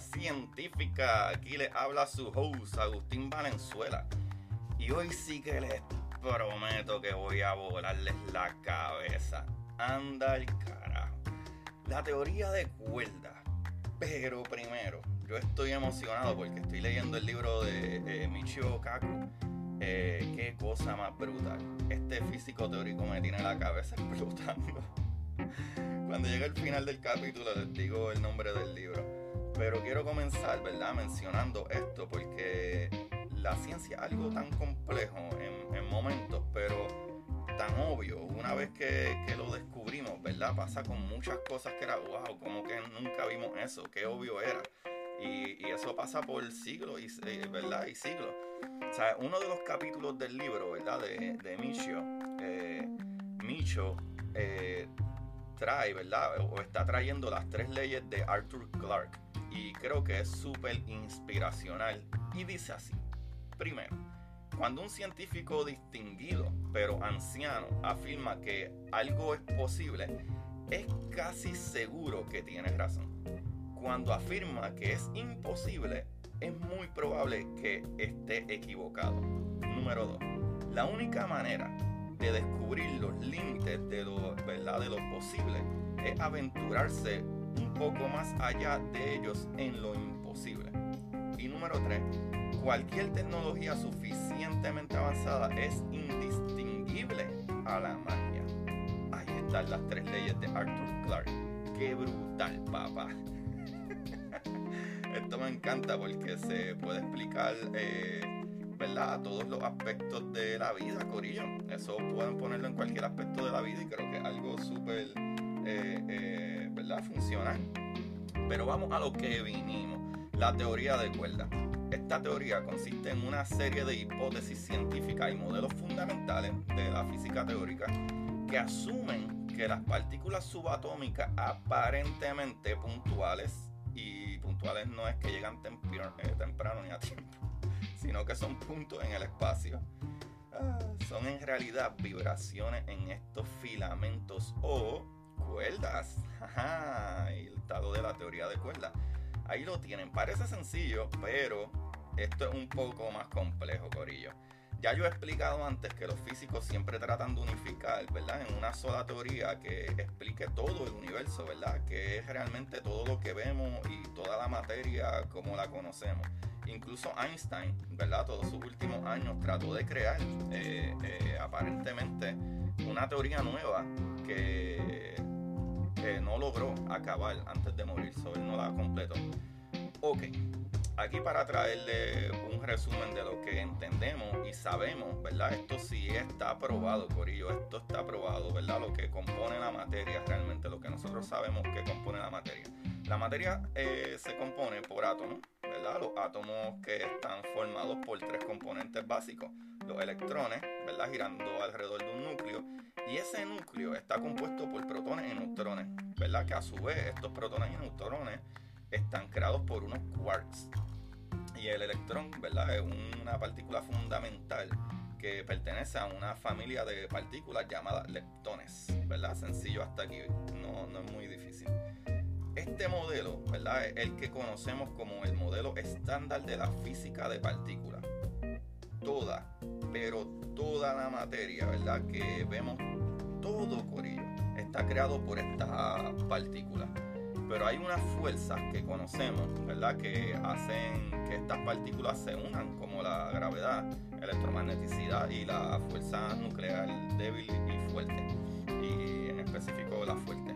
Científica. Aquí les habla su host, Agustín Valenzuela. Y hoy sí que les prometo que voy a volarles la cabeza. Anda el carajo. La teoría de cuerda. Pero primero, yo estoy emocionado porque estoy leyendo el libro de Michio Kaku. Eh, qué cosa más brutal. Este físico teórico me tiene la cabeza explotando. Cuando llegue el final del capítulo les digo el nombre del libro. Pero quiero comenzar, ¿verdad? Mencionando esto porque la ciencia es algo tan complejo en, momentos, pero tan obvio. Una vez que, lo descubrimos, ¿verdad? Pasa con muchas cosas que era, wow, como que nunca vimos eso, qué obvio era. Y, eso pasa por siglos, y, eh, ¿verdad? Y siglos. O sea, uno de los capítulos del libro, ¿verdad? De, de Micho, eh, Micho eh, trae, ¿verdad? O está trayendo las tres leyes de Arthur Clarke y creo que es súper inspiracional. Y dice así, primero, cuando un científico distinguido pero anciano afirma que algo es posible, es casi seguro que tiene razón. Cuando afirma que es imposible, es muy probable que esté equivocado. Número 2. La única manera de descubrir los límites de lo, ¿verdad? de lo posible es aventurarse poco más allá de ellos en lo imposible. Y número 3, cualquier tecnología suficientemente avanzada es indistinguible a la magia. Ahí están las tres leyes de Arthur Clarke. Qué brutal, papá. Esto me encanta porque se puede explicar, eh, ¿verdad? Todos los aspectos de la vida, Corillo. Eso pueden ponerlo en cualquier aspecto de la vida y creo que es algo súper eh, eh, ¿verdad? funcional. Pero vamos a lo que vinimos, la teoría de cuerda. Esta teoría consiste en una serie de hipótesis científicas y modelos fundamentales de la física teórica que asumen que las partículas subatómicas aparentemente puntuales, y puntuales no es que llegan eh, temprano ni a tiempo, sino que son puntos en el espacio, ah, son en realidad vibraciones en estos filamentos o cuerdas. el estado de la teoría de cuerdas. Ahí lo tienen. Parece sencillo, pero esto es un poco más complejo, Corillo. Ya yo he explicado antes que los físicos siempre tratan de unificar, ¿verdad? En una sola teoría que explique todo el universo, ¿verdad? Que es realmente todo lo que vemos y toda la materia como la conocemos. Incluso Einstein, ¿verdad? Todos sus últimos años trató de crear eh, eh, aparentemente una teoría nueva que no logró acabar antes de morir, sobre no la completó. Ok, aquí para traerle un resumen de lo que entendemos y sabemos, ¿verdad? Esto sí está probado, Corillo, esto está probado, ¿verdad? Lo que compone la materia, realmente lo que nosotros sabemos que compone la materia. La materia eh, se compone por átomos, ¿verdad? Los átomos que están formados por tres componentes básicos. Los electrones, ¿verdad? Girando alrededor de un núcleo. Y ese núcleo está compuesto por protones y neutrones, ¿verdad? Que a su vez estos protones y neutrones están creados por unos quarks. Y el electrón, ¿verdad? Es una partícula fundamental que pertenece a una familia de partículas llamadas leptones, ¿verdad? Sencillo hasta aquí, no, no es muy difícil. Este modelo, ¿verdad? Es el que conocemos como el modelo estándar de la física de partículas. Toda, pero toda la materia, ¿verdad? Que vemos, todo corillo, está creado por estas partículas. Pero hay unas fuerzas que conocemos, ¿verdad? Que hacen que estas partículas se unan, como la gravedad, electromagneticidad y la fuerza nuclear débil y fuerte. Y en específico la fuerte.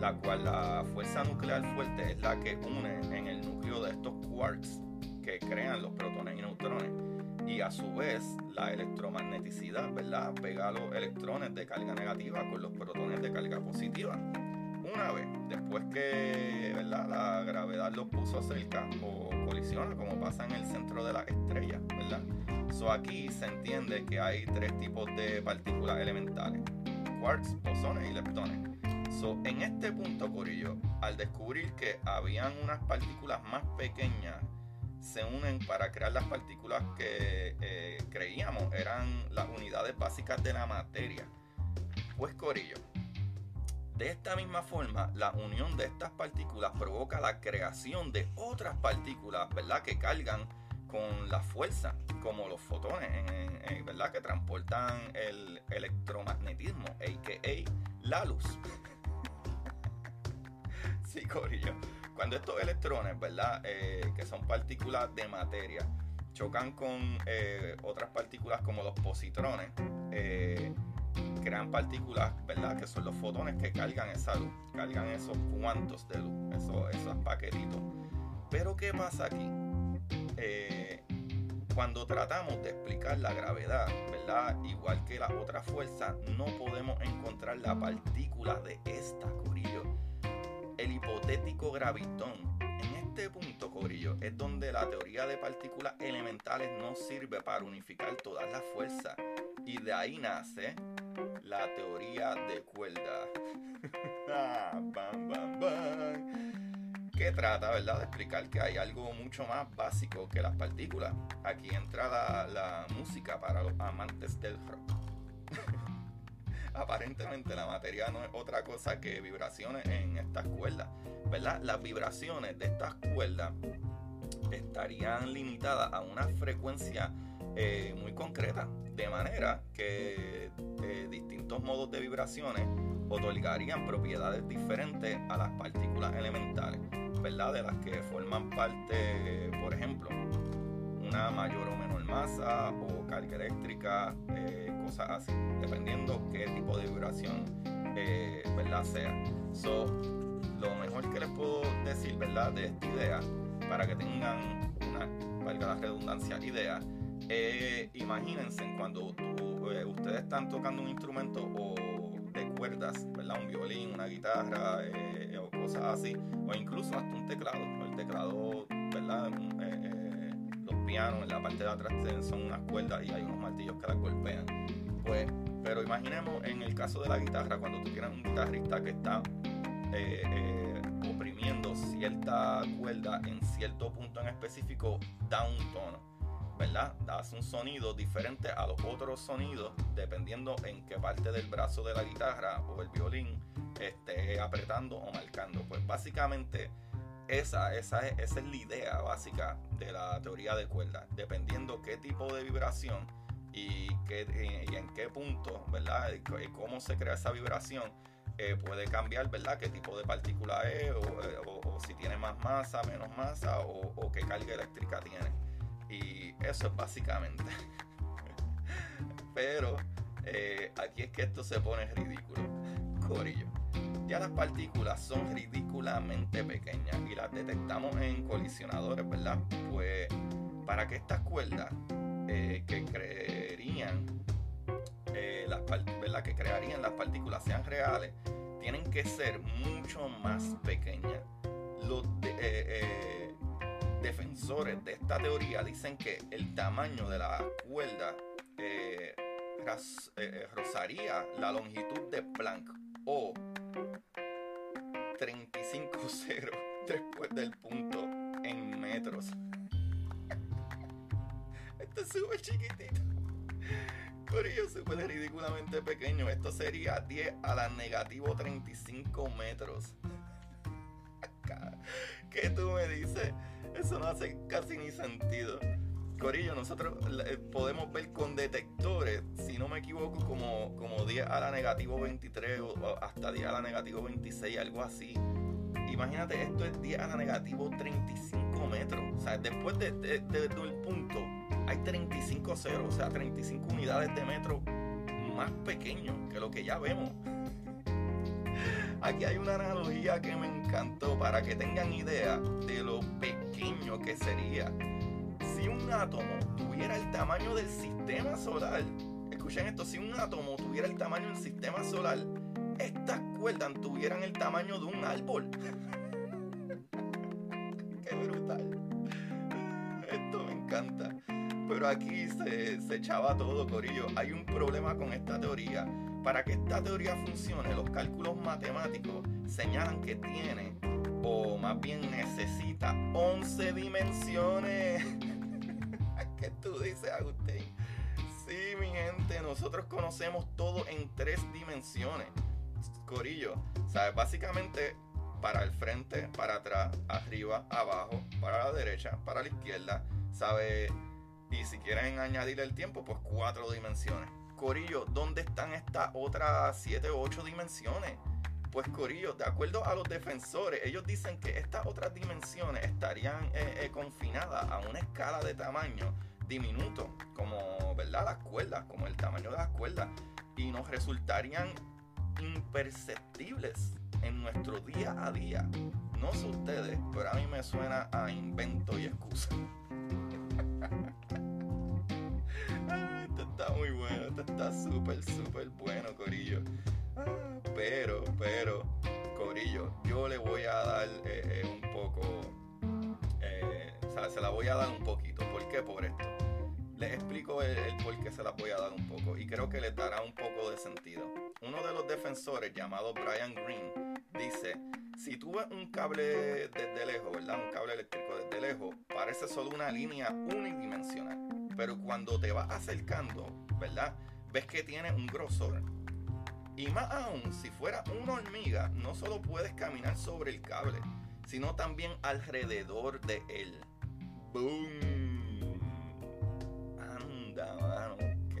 La cual la fuerza nuclear fuerte es la que une en el núcleo de estos quarks que crean los protones y neutrones. Y a su vez, la electromagneticidad, ¿verdad? Pega los electrones de carga negativa con los protones de carga positiva. Una vez, después que ¿verdad? la gravedad los puso cerca o colisiona, como pasa en el centro de la estrella, ¿verdad? So aquí se entiende que hay tres tipos de partículas elementales: quarks, bosones y leptones en este punto, Corillo, al descubrir que habían unas partículas más pequeñas, se unen para crear las partículas que eh, creíamos eran las unidades básicas de la materia. Pues, Corillo, de esta misma forma, la unión de estas partículas provoca la creación de otras partículas, ¿verdad? Que cargan con la fuerza, como los fotones, ¿verdad? Que transportan el electromagnetismo, a.k.a. la luz. Sí, Corillo. Cuando estos electrones, ¿verdad? Eh, que son partículas de materia, chocan con eh, otras partículas como los positrones, eh, crean partículas, ¿verdad? Que son los fotones que cargan esa luz, cargan esos cuantos de luz, esos, esos paquetitos. Pero ¿qué pasa aquí? cuando tratamos de explicar la gravedad, ¿verdad? Igual que las otras fuerzas, no podemos encontrar la partícula de esta, Corillo el hipotético gravitón. En este punto, Corillo, es donde la teoría de partículas elementales no sirve para unificar todas las fuerzas. Y de ahí nace la teoría de cuerda. Ah, que trata, ¿verdad?, de explicar que hay algo mucho más básico que las partículas. Aquí entra la música para los amantes del rock. aparentemente la materia no es otra cosa que vibraciones en estas cuerdas, ¿verdad? Las vibraciones de estas cuerdas estarían limitadas a una frecuencia eh, muy concreta, de manera que eh, distintos modos de vibraciones otorgarían propiedades diferentes a las partículas elementales, ¿verdad? De las que forman parte, por ejemplo, una mayor o menor masa o carga eléctrica, eh, cosas así, dependiendo qué tipo de vibración eh, ¿verdad? sea. So, lo mejor que les puedo decir ¿verdad? de esta idea, para que tengan una, valga la redundancia, idea, eh, imagínense cuando ustedes están tocando un instrumento o de cuerdas, ¿verdad? un violín, una guitarra o cosas así, o incluso hasta un teclado, el teclado, ¿verdad? En la parte de atrás son unas cuerdas y hay unos martillos que las golpean. Pues, pero imaginemos en el caso de la guitarra, cuando tú tienes un guitarrista que está eh, eh, oprimiendo cierta cuerda en cierto punto en específico, da un tono. ¿verdad? Hace un sonido diferente a los otros sonidos dependiendo en qué parte del brazo de la guitarra o el violín esté apretando o marcando. Pues básicamente esa, esa, es, es la idea básica de la teoría de cuerdas. Dependiendo qué tipo de vibración y, qué, y en qué punto, ¿verdad? Y cómo se crea esa vibración, eh, puede cambiar, ¿verdad? Qué tipo de partícula es, o, si tiene más masa, menos masa, o, qué carga eléctrica tiene. Y eso es básicamente. Pero eh, aquí es que esto se pone ridículo. Corillo Ya las partículas son ridículamente pequeñas y las detectamos en colisionadores, ¿verdad? Pues para que estas cuerdas eh, que creerían eh, las ¿verdad? que crearían las partículas sean reales, tienen que ser mucho más pequeñas. Los eh, defensores de esta teoría dicen que el tamaño de la cuerda rozaría la longitud de Planck o 35,0 después del punto en metros. Esto es súper chiquitito. Corillo súper ridículamente pequeño. Esto sería 10 a la negativo 35 metros. ¿Qué tú me dices? Eso no hace casi ni sentido. Corillo, nosotros eh, podemos ver con detectores, si no me equivoco, como, como 10 a la negativo 23 o hasta 10 a la negativo 26, algo así. Imagínate, esto es 10 a la negativo 35 metros. O sea, después de, del punto hay 35 ceros, o sea, 35 unidades de metro más pequeños que lo que ya vemos. Aquí hay una analogía que me encantó para que tengan idea de lo pequeño que sería si un átomo tuviera el tamaño del sistema solar, escuchen esto, si un átomo tuviera el tamaño del sistema solar, estas cuerdas tuvieran el tamaño de un árbol. Qué brutal. Esto me encanta. Pero aquí se, se echaba todo, Corillo. Hay un problema con esta teoría. Para que esta teoría funcione, los cálculos matemáticos señalan que tiene, o más bien necesita, 11 dimensiones. ¿Qué tú dices, Agustín? Sí, mi gente, nosotros conocemos todo en tres dimensiones. Corillo, ¿sabes? Básicamente para el frente, para atrás, arriba, abajo, para la derecha, para la izquierda, ¿sabes? Y si quieren añadir el tiempo, pues cuatro dimensiones. Corillo, ¿dónde están estas otras siete o ocho dimensiones? Pues Corillo, de acuerdo a los defensores, ellos dicen que estas otras dimensiones estarían eh, eh, confinadas a una escala de tamaño diminuto, como ¿verdad? las cuerdas, como el tamaño de las cuerdas, y nos resultarían imperceptibles en nuestro día a día. No sé ustedes, pero a mí me suena a invento y excusa. Ah, esto está muy bueno, esto está súper, súper bueno, Corillo. Ah, pero, pero, Corillo, yo le voy a dar eh, eh, un poco, eh, o sea, se la voy a dar un poquito. ¿Por qué? Por esto les explico el, por qué se las voy a dar un poco y creo que les dará un poco de sentido. Uno de los defensores llamado Brian Green dice, si tú ves un cable desde lejos, ¿verdad? Un cable eléctrico desde lejos, parece solo una línea unidimensional. Pero cuando te vas acercando, ¿verdad? Ves que tiene un grosor. Y más aún, si fuera una hormiga, no solo puedes caminar sobre el cable, sino también alrededor de él. ¡Boom!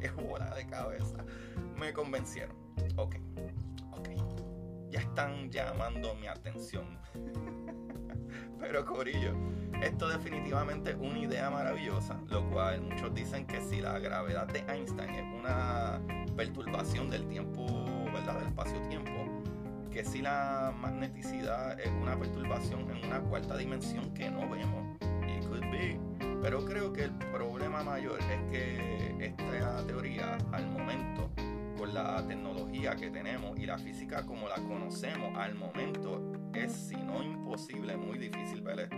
qué bola de cabeza. Me convencieron. Ok, ok. Ya están llamando mi atención. Pero Corillo, esto definitivamente es una idea maravillosa, lo cual muchos dicen que si la gravedad de Einstein es una perturbación del tiempo, ¿verdad? Del espacio-tiempo, que si la magneticidad es una perturbación en una cuarta dimensión que no vemos. Pero creo que el problema mayor es que esta teoría al momento, con la tecnología que tenemos y la física como la conocemos al momento, es si no imposible, muy difícil ver esto.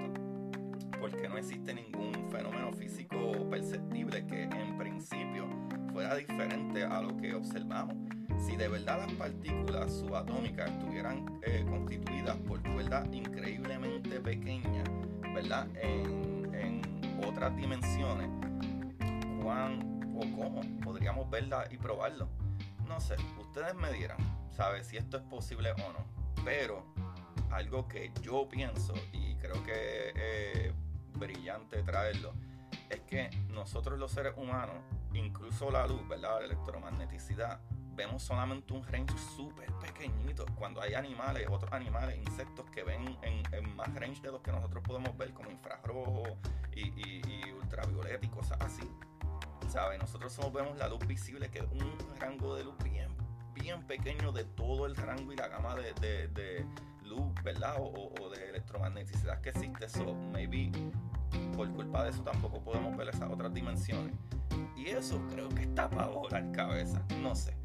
Porque no existe ningún fenómeno físico perceptible que en principio fuera diferente a lo que observamos. Si de verdad las partículas subatómicas estuvieran eh, constituidas por cuerdas increíblemente pequeñas, ¿verdad? En otras dimensiones, ¿cuán o cómo podríamos verla y probarlo? No sé, ustedes me dirán, ¿sabes? Si esto es posible o no. Pero algo que yo pienso y creo que es brillante traerlo, es que nosotros los seres humanos, incluso la luz, ¿verdad? La electromagneticidad, vemos solamente un range súper pequeñito. Cuando hay animales, otros animales, insectos que ven en, más range de los que nosotros podemos ver, como infrarrojo y, y, ultravioleta y cosas así. ¿Sabes? Nosotros solo vemos la luz visible, que es un rango de luz bien, bien pequeño de todo el rango y la gama de, luz, ¿verdad? O, de electromagneticidad que existe. So, maybe por culpa de eso tampoco podemos ver esas otras dimensiones. Y eso creo que está para volar cabeza, no sé.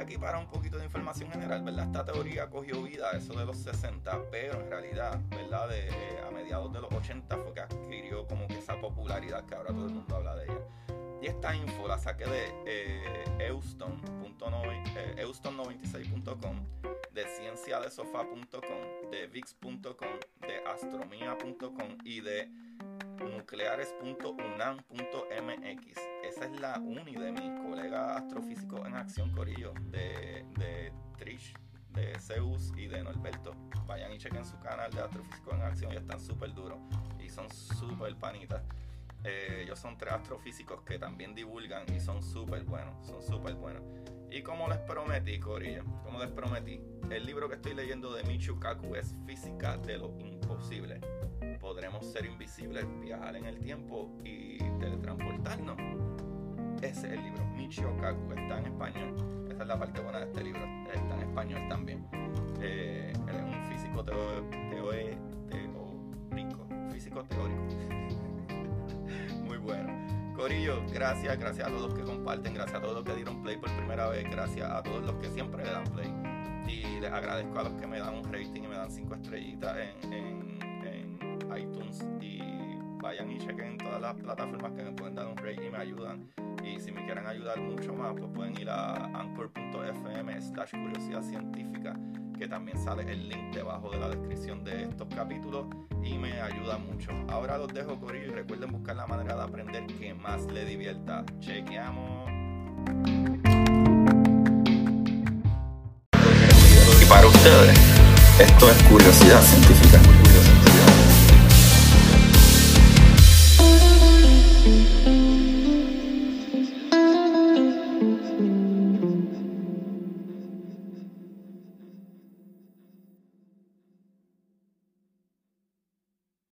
Aquí para un poquito de información general, ¿verdad? Esta teoría cogió vida, eso de los 60, pero en realidad, ¿verdad? De, eh, a mediados de los 80 fue que adquirió como que esa popularidad que ahora todo el mundo habla de ella. Y esta info la saqué de eh, euston96.com, de cienciadesofá.com, de vix.com, de astromía.com y de nucleares.unam.mx. Esa es la uni de mis colegas astrofísicos en acción, Corillo, de, Trish, de Zeus y de Norberto. Vayan y chequen su canal de astrofísicos en acción y están súper duros y son súper panitas. Eh, ellos son tres astrofísicos que también divulgan y son súper buenos, son súper buenos. Y como les prometí, Corillo, como les prometí, el libro que estoy leyendo de Michio Kaku es Física de lo Imposible. Podremos ser invisibles, viajar en el tiempo y teletransportarnos. Ese es el libro, Michio Kaku, está en español. Esa es la parte buena de este libro, está en español también. Eh, él es un físico teórico, físico teórico. Gracias, gracias a todos los que comparten, gracias a todos los que dieron play por primera vez, gracias a todos los que siempre le dan play. Y les agradezco a los que me dan un rating y me dan cinco estrellitas en, en iTunes. Y vayan y chequen todas las plataformas que me pueden dar un rating y me ayudan. Y si me quieren ayudar mucho más, pues pueden ir a anchor.fm slash curiosidad científica, que también sale el link debajo de la descripción de estos capítulos y me ayuda mucho. Ahora los dejo correr y recuerden buscar la manera de aprender que más le divierta. Chequeamos. Y para ustedes, esto es curiosidad científica.